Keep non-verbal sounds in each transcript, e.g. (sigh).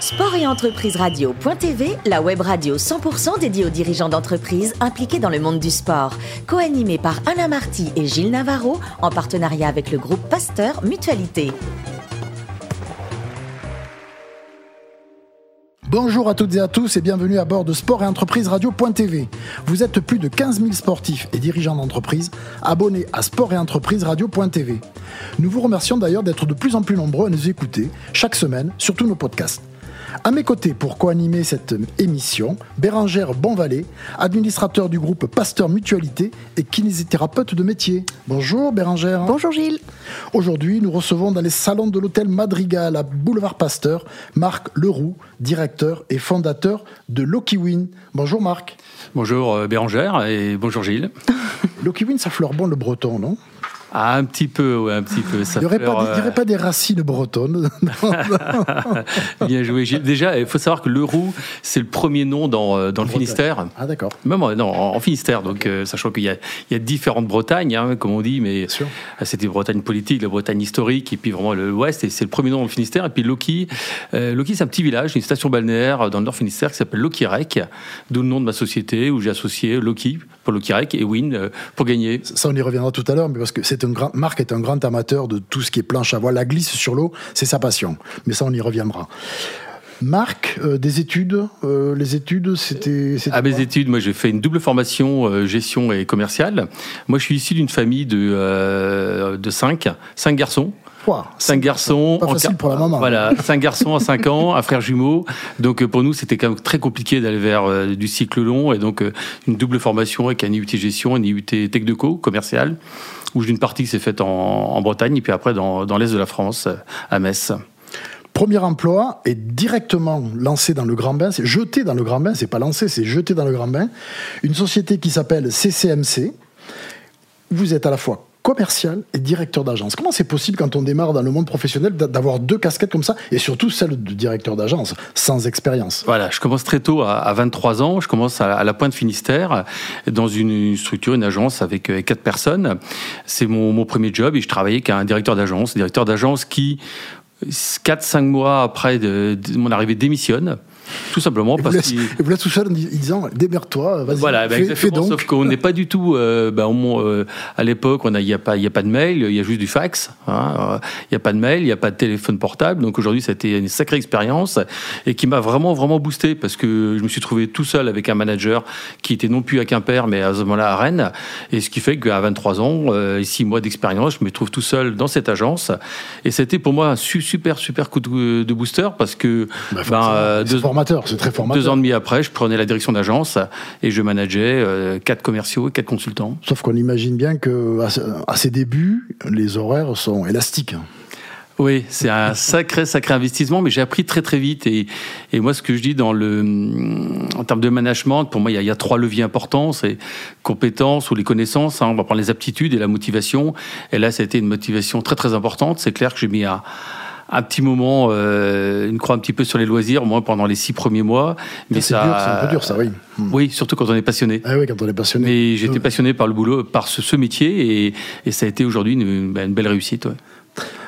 Sport et entreprise radio.tv, la web radio 100% dédiée aux dirigeants d'entreprises impliqués dans le monde du sport. Co-animée par Alain Marty et Gilles Navarro, en partenariat avec le groupe Pasteur Mutualité. Bonjour à toutes et à tous et bienvenue à bord de Sport et Entreprise Radio.tv. Vous êtes plus de 15 000 sportifs et dirigeants d'entreprise abonnés à Sport et Entreprise Radio.tv. Nous vous remercions d'ailleurs d'être de plus en plus nombreux à nous écouter chaque semaine sur tous nos podcasts. À mes côtés pour co-animer cette émission, Bérangère Bonvalet, administrateur du groupe Pasteur Mutualité et kinésithérapeute de métier. Bonjour Bérangère. Bonjour Gilles. Aujourd'hui, nous recevons dans les salons de l'hôtel Madrigal à Boulevard Pasteur Marc Leroux, directeur et fondateur de Loki Win. Bonjour Marc. Bonjour euh, Bérangère et bonjour Gilles. (laughs) Loki Win, ça fleure bon le breton, non? Ah, un petit peu, ouais, un petit peu. il n'y aurait, euh, pas des racines bretonnes. (laughs) Bien joué. Déjà, il faut savoir que Leroux, c'est le premier nom dans, euh, dans le Finistère. Ah, d'accord. Même non, en, Finistère, donc euh, sachant qu'il y a, il y a différentes Bretagnes, hein, comme on dit, mais c'était Bretagne politique, la Bretagne historique, et puis vraiment l'Ouest, et c'est le premier nom dans le Finistère. Et puis Loki, Loki c'est un petit village, une station balnéaire dans le Nord Finistère qui s'appelle Lokirek, d'où le nom de ma société, où j'ai associé Loki pour Lokirek et Win pour gagner. Ça, on y reviendra tout à l'heure, mais parce que Marc est un grand amateur de tout ce qui est planche à voile. La glisse sur l'eau, c'est sa passion. Mais ça, on y reviendra. Marc, euh, des études, euh, les études, c'était. À mes études, moi j'ai fait une double formation euh, gestion et commerciale. Moi je suis issu d'une famille de, de cinq, cinq garçons. Cinq garçons. Pas facile pour la maman. Voilà, cinq garçons en cinq ans, un frère jumeau. Donc pour nous, c'était quand même très compliqué d'aller vers euh, du cycle long et donc euh, une double formation avec un IUT gestion, un IUT tech de co commercial, où j'ai une partie qui s'est faite en, Bretagne et puis après dans, dans l'est de la France, à Metz. Premier emploi est directement lancé dans le grand bain, c'est jeté dans le grand bain, c'est pas lancé, c'est jeté dans le grand bain. Une société qui s'appelle CCMC. Vous êtes à la fois commercial et directeur d'agence. Comment c'est possible quand on démarre dans le monde professionnel d'avoir deux casquettes comme ça et surtout celle de directeur d'agence sans expérience? Voilà, je commence très tôt à, 23 ans, je commence à, la Pointe Finistère dans une structure, une agence avec euh, quatre personnes. C'est mon, premier job et je travaillais qu'un directeur d'agence, directeur d'agence qui 4-5 mois après mon arrivée démissionne. Tout simplement parce qu'il. vous laisse tout seul en disant démerde-toi, vas-y. Voilà, ben fais, donc. Sauf qu'on n'est pas du tout. Euh, ben, euh, à l'époque, il n'y a, pas, a pas de mail, il y a juste du fax. Hein, il n'y a pas de mail, il n'y a pas de téléphone portable. Donc aujourd'hui, ça a été une sacrée expérience et qui m'a vraiment, vraiment boosté parce que je me suis trouvé tout seul avec un manager qui était non plus à Quimper, mais à ce moment-là à Rennes. Et ce qui fait qu'à 23 ans euh, et 6 mois d'expérience, je me trouve tout seul dans cette agence. Et c'était pour moi un super, super coup de, booster parce que. Bah, ben, c'est très formateur. Deux ans et demi après, je prenais la direction d'agence et je manageais euh, quatre commerciaux et quatre consultants. Sauf qu'on imagine bien que à ses débuts, les horaires sont élastiques. Oui, c'est un sacré, sacré investissement, mais j'ai appris très très vite. Et, et, moi, ce que je dis dans le, en termes de management, pour moi, il y a, il y a trois leviers importants c'est compétences ou les connaissances. Hein, on va prendre les aptitudes et la motivation. Et là, ça a été une motivation très très importante. C'est clair que j'ai mis à un petit moment, euh, une croix un petit peu sur les loisirs, moi, pendant les six premiers mois. Mais c'est dur, c'est un peu dur, ça, oui. Hmm. Oui, surtout quand on est passionné. Ah oui, quand on est passionné. Mais j'étais passionné par le boulot, par ce, métier, et, et, ça a été aujourd'hui une, une, belle réussite. Ouais.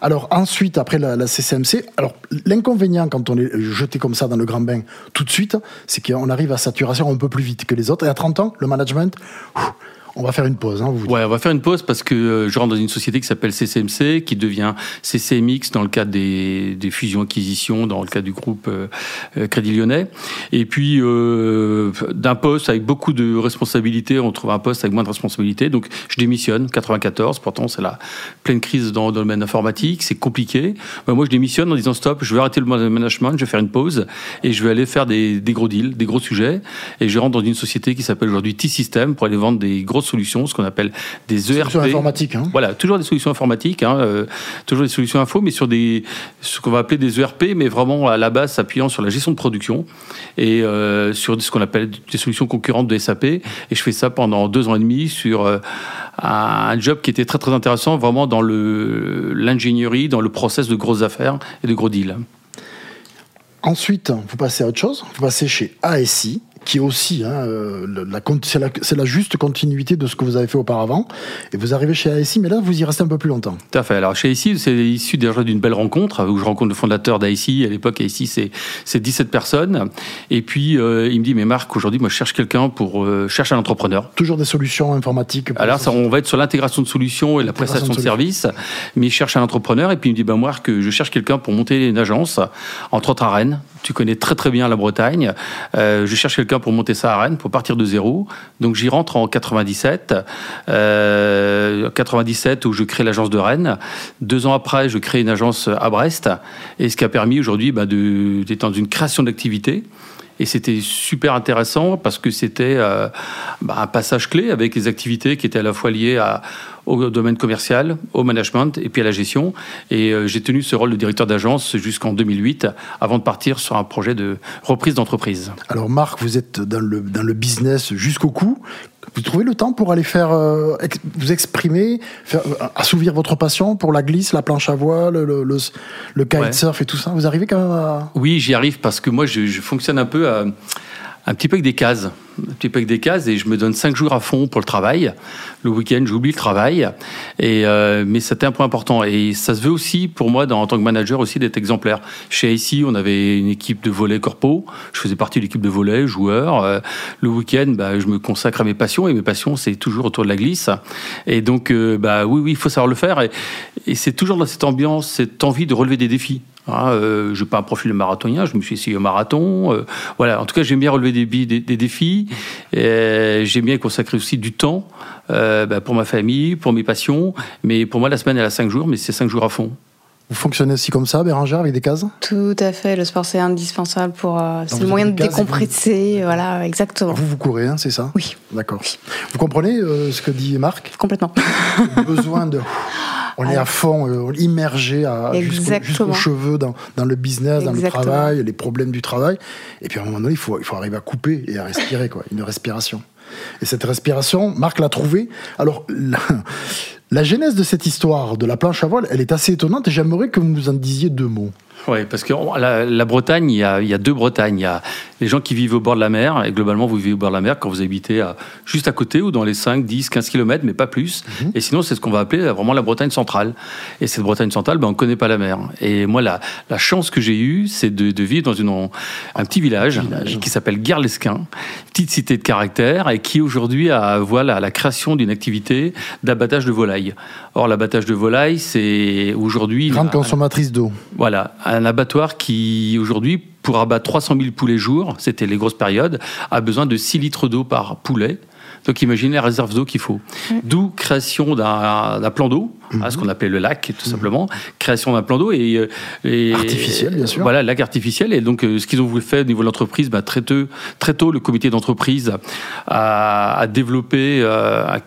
Alors ensuite, après la, la CCMC, alors l'inconvénient quand on est jeté comme ça dans le grand bain tout de suite, c'est qu'on arrive à saturation un peu plus vite que les autres. Et à 30 ans, le management, on va faire une pause. Hein, ouais, on va faire une pause parce que euh, je rentre dans une société qui s'appelle CCMC, qui devient CCMX dans le cadre des, des fusions-acquisitions, dans le cadre du groupe euh, euh, Crédit Lyonnais. Et puis, euh, d'un poste avec beaucoup de responsabilités, on trouve un poste avec moins de responsabilités. Donc, je démissionne, 94. Pourtant, c'est la pleine crise dans, le domaine informatique, c'est compliqué. Ben, moi, je démissionne en disant stop, je vais arrêter le management, je vais faire une pause et je vais aller faire des, des gros deals, des gros sujets. Et je rentre dans une société qui s'appelle aujourd'hui T-System pour aller vendre des gros solutions, ce qu'on appelle des ERP. Solutions informatiques. Hein. Voilà, toujours des solutions informatiques, hein, euh, toujours des solutions info, mais sur des, ce qu'on va appeler des ERP, mais vraiment à la base s'appuyant sur la gestion de production et euh, sur ce qu'on appelle des solutions concurrentes de SAP. Et je fais ça pendant deux ans et demi sur euh, un job qui était très très intéressant, vraiment dans l'ingénierie, dans le process de grosses affaires et de gros deals. Ensuite, vous passez à autre chose. Vous passez chez ASI, qui est aussi, hein, la, c'est la, la, juste continuité de ce que vous avez fait auparavant. Et vous arrivez chez ASI, mais là, vous y restez un peu plus longtemps. Tout à fait. Alors, chez ASI, c'est issu déjà d'une belle rencontre où je rencontre le fondateur d'ASI. À l'époque, ASI, c'est 17 personnes. Et puis, il me dit, mais Marc, aujourd'hui, moi, je cherche quelqu'un pour chercher un entrepreneur. Toujours des solutions informatiques. Alors, ça, on va être sur l'intégration de solutions et la prestation de, services. Mais il cherche un entrepreneur. Et puis, il me dit, ben, Marc, je cherche quelqu'un pour monter une agence, entre autres à Rennes. Tu connais très très bien la Bretagne. Euh, je cherche quelqu'un pour monter ça à Rennes, pour partir de zéro. Donc j'y rentre en 97. Euh, 97 où je crée l'agence de Rennes. Deux ans après, je crée une agence à Brest. Et ce qui a permis aujourd'hui bah, d'être dans une création d'activité. Et c'était super intéressant parce que c'était euh, bah, un passage clé avec les activités qui étaient à la fois liées au domaine commercial, au management et puis à la gestion. Et euh, j'ai tenu ce rôle de directeur d'agence jusqu'en 2008 avant de partir sur un projet de reprise d'entreprise. Alors Marc, vous êtes dans le, dans le business jusqu'au cou. Vous trouvez le temps pour aller faire euh, vous exprimer, faire, euh, assouvir votre passion pour la glisse, la planche à voile, le, le, le kitesurf et tout ça? Vous arrivez quand même à... Oui, j'y arrive parce que moi, je, je fonctionne un peu à un petit peu avec des cases. Un petit peu avec des cases et je me donne cinq jours à fond pour le travail. Le week-end, j'oublie le travail. Et, euh, mais c'était un point important. Et ça se veut aussi, pour moi, en tant que manager, aussi d'être exemplaire. Chez ICI, on avait une équipe de volet corpo. Je faisais partie de l'équipe de volet, joueur. Euh, le week-end, bah, je me consacre à mes passions. Et mes passions, c'est toujours autour de la glisse. Et donc, euh, bah, oui, oui, il faut savoir le faire. Et c'est toujours dans cette ambiance, cette envie de relever des défis. Ah, euh, je n'ai pas un profil de marathonien, je me suis essayé au marathon. Euh, voilà, en tout cas, j'aime bien relever des, des, des défis. J'aime bien consacrer aussi du temps euh, bah, pour ma famille, pour mes passions. Mais pour moi, la semaine, elle a cinq jours, mais c'est cinq jours à fond. Vous fonctionnez aussi comme ça, Bérangère, avec des cases? Tout à fait. Le sport, c'est indispensable pour. c'est le moyen de décompresser. Voilà, exactement. Vous, vous courez, hein, c'est ça? Oui. D'accord. Vous comprenez ce que dit Marc? Complètement. besoin de. (laughs) On est à fond, euh, immergé jusqu'aux cheveux dans, dans, le business, dans le travail, les problèmes du travail. Et puis à un moment donné, il faut, il faut arriver à couper et à respirer, quoi, une respiration. Et cette respiration, Marc l'a trouvée. Alors, la, la genèse de cette histoire de la planche à voile, elle est assez étonnante et j'aimerais que vous nous en disiez deux mots. Oui, parce que la, la Bretagne, il y, a, il y, a, deux Bretagnes. Il y a les gens qui vivent au bord de la mer, et globalement, vous vivez au bord de la mer quand vous habitez à, juste à côté ou dans les 5, 10, 15 km, mais pas plus. Mhm. Et sinon, c'est ce qu'on va appeler vraiment la Bretagne centrale. Et cette Bretagne centrale, ben, on ne connaît pas la mer. Et moi, la, la chance que j'ai eue, c'est de, de, vivre dans une, un petit village, qui s'appelle Guerlesquin, petite cité de caractère, et qui aujourd'hui a voilà, la création d'une activité d'abattage de volailles. Or, l'abattage de volailles, c'est aujourd'hui... Grande consommatrice d'eau. Voilà, un abattoir qui, aujourd'hui, pour abattre 300 000 poulets jour, c'était les grosses périodes, a besoin de 6 litres d'eau par poulet. Donc imaginez la réserve d'eau qu'il faut. D'où création d'un plan d'eau, hein, ce mhm. qu'on appelle le lac tout simplement, création d'un plan d'eau et, et, artificiel bien sûr. Voilà, lac artificiel et donc euh, ce qu'ils ont voulu faire au niveau de l'entreprise, bah, très, tôt, très tôt le comité d'entreprise a, a, développé, euh, a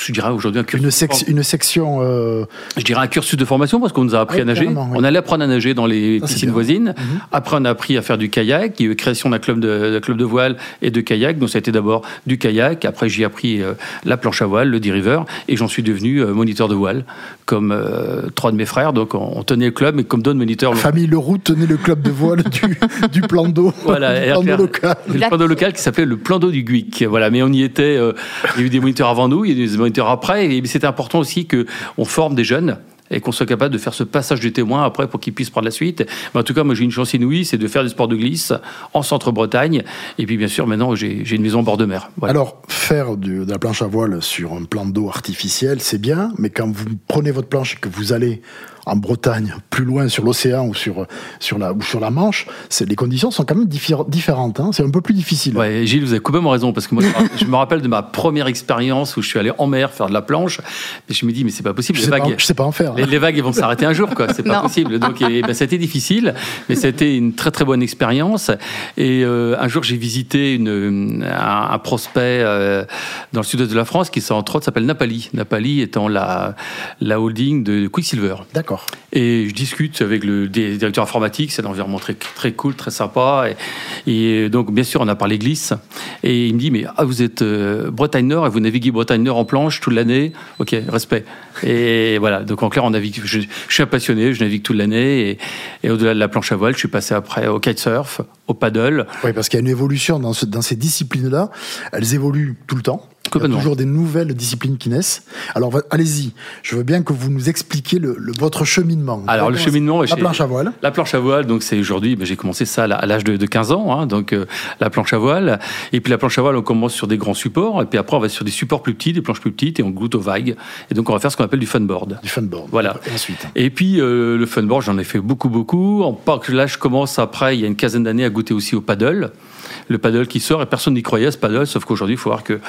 je dirais aujourd'hui un cursus. Une, une section. Euh... Je dirais un cursus de formation parce qu'on nous a appris à nager. On allait apprendre à nager dans les piscines voisines. Mhm. Après, on a appris à faire du kayak. Il y a eu création d'un club de, club de voile et de kayak. Donc, ça a été d'abord du kayak. Après, j'ai appris euh, la planche à voile, le diriver. Et j'en suis devenu euh, moniteur de voile, comme trois de mes frères. Donc, on, tenait le club, mais comme d'autres moniteurs. Famille Leroux tenait le club de voile du, (laughs) du plan d'eau. Voilà, le plan d'eau local. Le plan d'eau local qui s'appelait le plan d'eau du Guic. Voilà, mais on y était. il y a eu des moniteurs avant nous. Il y a eu des après. Et c'est important aussi qu'on forme des jeunes et qu'on soit capable de faire ce passage du témoin après pour qu'ils puissent prendre la suite. En tout cas, moi j'ai une chance inouïe, c'est de faire du sport de glisse en centre-Bretagne. Et puis bien sûr, maintenant j'ai une maison en bord de mer. Alors, faire de la planche à voile sur un plan d'eau artificiel, c'est bien, mais quand vous prenez votre planche et que vous allez en Bretagne, plus loin sur l'océan ou sur, sur, la, ou sur la Manche, les conditions sont quand même différentes. Hein. c'est un peu plus difficile. Ouais, Gilles, vous avez complètement raison, parce que moi, je me rappelle de ma première expérience où je suis allé en mer faire de la planche, et je me dis, mais c'est pas possible. Je les sais, vagues, pas, je sais pas en faire. Les, vagues vont s'arrêter un jour, quoi. C'est pas possible. Donc, et, ben, c'était difficile, mais c'était une très très bonne expérience. Et euh, un jour, j'ai visité une, un, prospect euh, dans le sud-est de la France qui, entre autres, s'appelle Napali. Napali étant la, la holding de Quicksilver. D'accord. D'accord. Et je discute avec le directeur informatique, c'est un environnement très, très cool, très sympa. Et, donc, bien sûr, on a parlé glisse. Et il me dit, mais ah, vous êtes euh, Bretagne Nord et vous naviguez Bretagne Nord en planche toute l'année? Ok, respect. Et voilà, donc en clair, on navigue, je, suis un passionné, je navigue toute l'année. Et, au-delà de la planche à voile, je suis passé après au kitesurf, au paddle. Oui, parce qu'il y a une évolution dans, dans ces disciplines-là. Elles évoluent tout le temps. Il y a toujours des nouvelles disciplines qui naissent. Alors allez-y, je veux bien que vous nous expliquiez le, votre cheminement. Alors le cheminement, la planche à voile. La planche à voile, donc c'est aujourd'hui, ben, j'ai commencé ça à l'âge de, 15 ans, hein, donc euh, la planche à voile. Et puis la planche à voile, on commence sur des grands supports, et puis après on va sur des supports plus petits, des planches plus petites, et on goûte aux vagues. Et donc on va faire ce qu'on appelle du funboard. Du funboard. Voilà. Et ensuite? Et puis euh, le funboard, j'en ai fait beaucoup, beaucoup. En là, je commence après, il y a une quinzaine d'années, à goûter aussi au paddle le paddle qui sort et personne n'y croyait à ce paddle, sauf qu'aujourd'hui, il faut voir que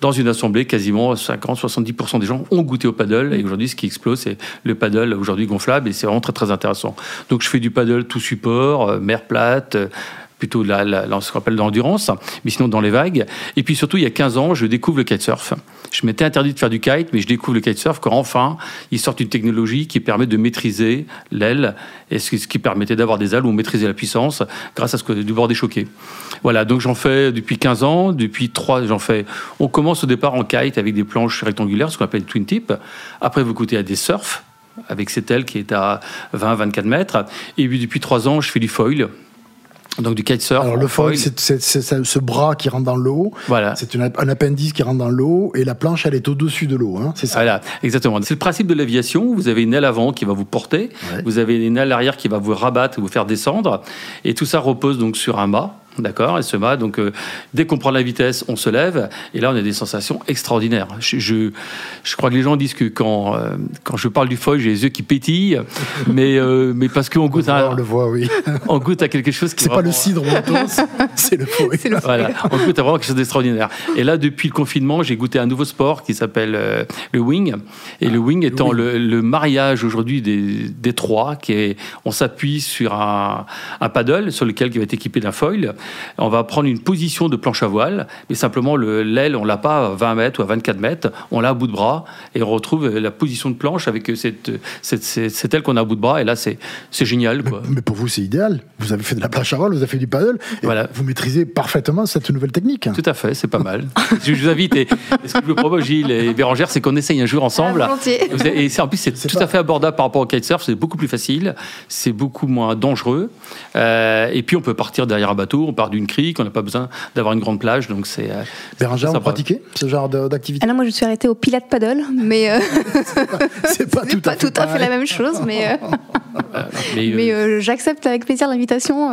dans une assemblée, quasiment 50-70% des gens ont goûté au paddle et aujourd'hui, ce qui explose, c'est le paddle aujourd'hui gonflable et c'est vraiment très très intéressant. Donc je fais du paddle tout support, euh, mer plate, euh, plutôt la, ce qu'on appelle l'endurance, mais sinon dans les vagues. Et puis surtout, il y a 15 ans, je découvre le kitesurf. Je m'étais interdit de faire du kite, mais je découvre le kitesurf quand enfin, ils sortent une technologie qui permet de maîtriser l'aile, et ce qui permettait d'avoir des ailes ou maîtriser la puissance grâce à ce que du bord choqué. Voilà, donc j'en fais depuis 15 ans, depuis 3, j'en fais. On commence au départ en kite avec des planches rectangulaires, ce qu'on appelle twin tip. Après, vous goûtez à des surfs avec cette aile qui est à 20-24 mètres. Et puis depuis 3 ans, je fais du foil. Donc du kitesurf. Alors le foil, c'est ce bras qui rentre dans l'eau. Voilà. C'est un appendice qui rentre dans l'eau et la planche, elle est au-dessus de l'eau. Hein, c'est ça. Voilà, exactement. C'est le principe de l'aviation. Vous avez une aile avant qui va vous porter, vous avez une aile arrière qui va vous rabattre, vous faire descendre, et tout ça repose donc sur un mât. D'accord, mât. Donc, euh, dès qu'on prend la vitesse, on se lève. Et là, on a des sensations extraordinaires. Je, je, crois que les gens disent que quand, euh, quand je parle du foil, j'ai les yeux qui pétillent. (laughs) mais, euh, mais parce qu'on goûte à. On le voit, oui. (laughs) on goûte à quelque chose qui. C'est pas le cidre c'est le foil. (laughs) Voilà, on goûte à vraiment quelque chose d'extraordinaire. Et là, depuis le confinement, j'ai goûté un nouveau sport qui s'appelle le wing. Et le wing étant Le, mariage aujourd'hui des, des trois, qui est, on s'appuie sur un, un paddle sur lequel qui va être équipé d'un foil on va prendre une position de planche à voile, mais simplement l'aile, on l'a pas à 20 mètres ou à 24 mètres, on l'a à bout de bras et on retrouve la position de planche avec cette, cette, aile qu'on a à bout de bras. Et là, c'est génial. Mais, pour vous, c'est idéal. Vous avez fait de la planche à voile, vous avez fait du paddle. Et voilà. Vous maîtrisez parfaitement cette nouvelle technique. Tout à fait, c'est pas mal. je vous invite, et, ce que je vous propose, Gilles et Bérangère, c'est qu'on essaye un jour ensemble. Ah, et en plus, c'est tout à fait abordable par rapport au kitesurf, c'est beaucoup plus facile, c'est beaucoup moins dangereux. Euh, et puis, on peut partir derrière un bateau, part d'une crique, on n'a pas besoin d'avoir une grande plage. Donc c'est. Euh, Bérangère, vous pratiquez ce genre d'activité? Ah Non, moi je suis arrêtée au Pilate Paddle, mais. Euh, (laughs) c'est pas, (laughs) tout, à, tout à fait la même chose, mais. Euh, mais, (laughs) j'accepte avec plaisir l'invitation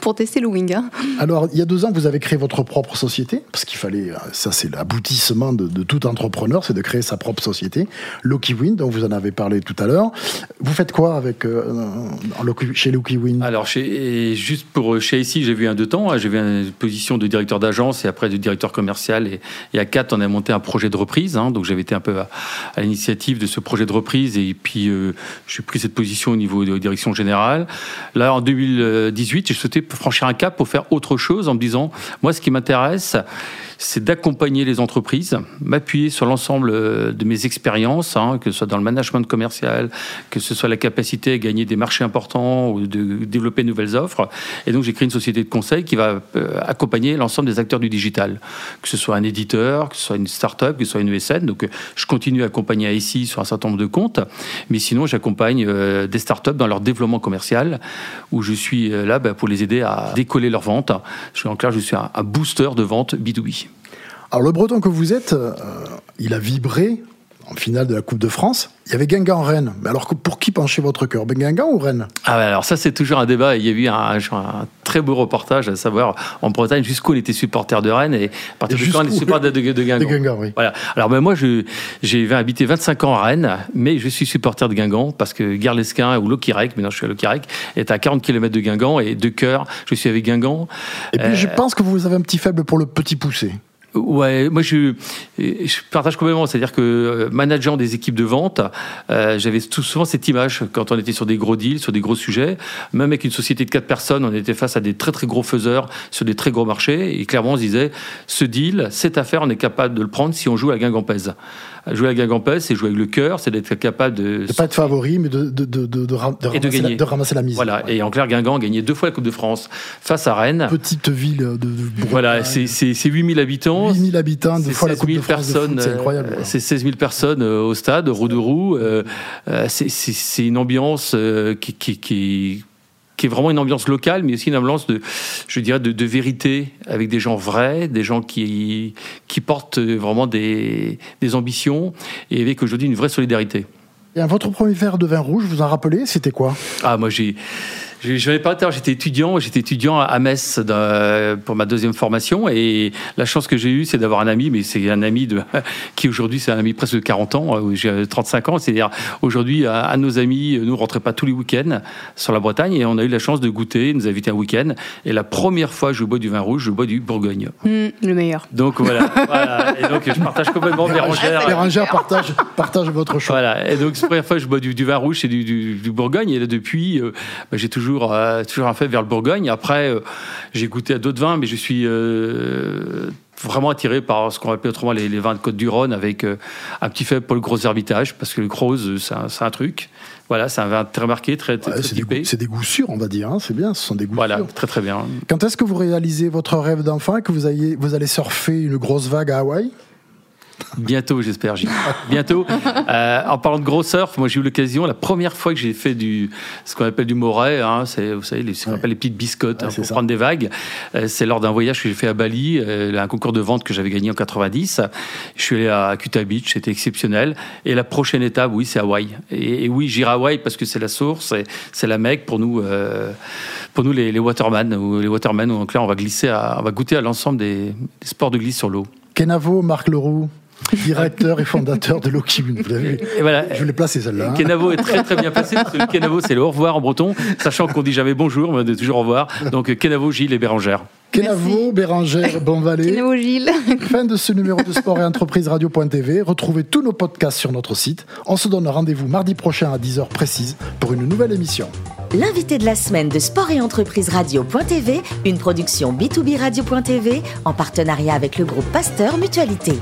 pour tester le wing. Hein. Alors, il y a deux ans, vous avez créé votre propre société, parce qu'il fallait, ça c'est l'aboutissement de, tout entrepreneur, c'est de créer sa propre société, Loki Wind, dont vous en avez parlé tout à l'heure. Vous faites quoi avec, chez Loki Wind Alors, chez, juste pour chez ici, j'ai vu de temps. Hein. Eu une position de directeur d'agence et après de directeur commercial. Et, à 4, on a monté un projet de reprise. Hein. donc j'avais été un peu à, l'initiative de ce projet de reprise. Et puis euh, j'ai pris cette position au niveau de direction générale. Là, en 2018, j'ai souhaité franchir un cap pour faire autre chose en me disant, moi, ce qui m'intéresse, c'est d'accompagner les entreprises, m'appuyer sur l'ensemble euh, de mes expériences, hein, que ce soit dans le management commercial, que ce soit la capacité à gagner des marchés importants ou de développer de nouvelles offres. Et donc j'ai créé une société de conseil qui va euh, accompagner l'ensemble des acteurs du digital, que ce soit un éditeur, que ce soit une start-up, que ce soit une ESN. Donc euh, je continue à accompagner ici sur un certain nombre de comptes, mais sinon j'accompagne des start-up dans leur développement commercial, où je suis là bah, pour les aider à décoller leurs ventes. Je suis en clair, je suis un booster de vente B2B. Alors le breton que vous êtes, euh, il a vibré en finale de la Coupe de France. Il y avait Guingamp-Rennes. Mais alors pour qui penchait votre cœur? Ben Guingamp ou Rennes? Ah alors ça c'est toujours un débat. Il y a eu un, un, très beau reportage à savoir en Bretagne jusqu'où on était supporter de Rennes et à partir de quand on est supporter de, de, Guingamp. Guingamp oui. Voilà. Alors ben, moi j'ai habité 25 ans à Rennes, mais je suis supporter de Guingamp parce que Garlesquin ou Lokirec, maintenant je suis à Lokirec, est à 40 km de Guingamp et de cœur je suis avec Guingamp. Et puis je euh, pense que vous avez un petit faible pour le petit poussé. Ouais, moi je, partage complètement. C'est-à-dire que euh, manageant des équipes de vente, euh, j'avais souvent cette image quand on était sur des gros deals, sur des gros sujets. Même avec une société de quatre personnes, on était face à des très très gros faiseurs sur des très gros marchés. Et clairement, on se disait, ce deal, cette affaire, on est capable de le prendre si on joue à Guingampèse. Jouer à Guingampèse, c'est jouer avec le cœur, c'est d'être capable de... De pas être favori, mais de, de, de, de, ramasser, la, de ramasser la mise. Voilà, et en clair, Guingamp a gagné deux fois la Coupe de France face à Rennes. Petite ville de... voilà, c'est 8000 habitants. 8000 habitants, deux fois la Coupe de France c'est incroyable. C'est 16 000 personnes euh, au stade, roue de roue. Euh, euh, c'est une ambiance qui, qui, qui qui est vraiment une ambiance locale, mais aussi une ambiance de, je dirais, de, de vérité, avec des gens vrais, des gens qui, qui portent vraiment des, des ambitions, et avec aujourd'hui une vraie solidarité. Et votre premier verre de vin rouge, vous en rappelez, c'était quoi? Ah, moi j'ai je n'ai pas tard, j'étais étudiant, j'étais étudiant à Metz pour ma deuxième formation et la chance que j'ai eue, c'est d'avoir un ami, mais c'est un ami de, (laughs) qui aujourd'hui, c'est un ami presque de 40 ans, euh, j'ai 35 ans, c'est-à-dire aujourd'hui, à, nos amis, nous ne rentrait pas tous les week-ends sur la Bretagne et on a eu la chance de goûter, nous inviter un week-end et la première fois je bois du vin rouge, je bois du Bourgogne. Mmh, le meilleur. Donc voilà, (laughs) voilà. Et donc je partage complètement Bérangère. Bérangère partage, partage votre choix. Voilà, et donc c'est la première fois que je bois du, vin rouge, c'est du, du, Bourgogne et là depuis, euh, bah, j'ai toujours toujours, euh, toujours un fait vers le Bourgogne. Après, euh, j'ai goûté à d'autres vins, mais je suis euh, vraiment attiré par ce qu'on appelle autrement les, vins de Côte-du-Rhône avec un petit fait pour le gros herbitage, parce que le gros, c'est un, truc. Voilà, c'est un vin très marqué, très, très, typé. C'est des goûts sûrs, on va dire. Hein, c'est bien, ce sont des goûts voilà, très très bien. Quand est-ce que vous réalisez votre rêve d'enfant et que vous, ayez, vous allez surfer une grosse vague à Hawaï? Bientôt, j'espère, Bientôt. Euh, en parlant de gros surf, moi j'ai eu l'occasion, la première fois que j'ai fait du, ce qu'on appelle du moret, hein, c'est, vous savez, les, ce qu'on appelle les petites biscottes hein, pour prendre des vagues. Euh, c'est lors d'un voyage que j'ai fait à Bali, euh, un concours de vente que j'avais gagné en 90. Je suis allé à Kuta Beach, c'était exceptionnel. Et la prochaine étape, oui, c'est Hawaï. Et, oui, j'irai à Hawaï parce que c'est la source, c'est la Mecque pour nous, pour nous les, les watermen, ou les watermen, où en clair on va glisser, on va goûter à l'ensemble des, des sports de glisse sur l'eau. Kenavo, Marc Leroux directeur et fondateur de Loki. Vous l'avez et voilà. Je l'ai placé celle-là. Hein. Kenavo est très très bien placé parce que Kenavo c'est le au revoir en breton, sachant qu'on dit jamais bonjour, mais on dit toujours au revoir. Donc Kenavo, Gilles et Bérangère. Kenavo, Bérangère, Bonvalet. Kenavo, Gilles. Fin de ce numéro de Sport et Entreprise Radio.tv. Retrouvez tous nos podcasts sur notre site. On se donne rendez-vous mardi prochain à 10h précise pour une nouvelle émission. L'invité de la semaine de Sport et Entreprise Radio.tv, une production B2B Radio.tv en partenariat avec le groupe Pasteur Mutualité.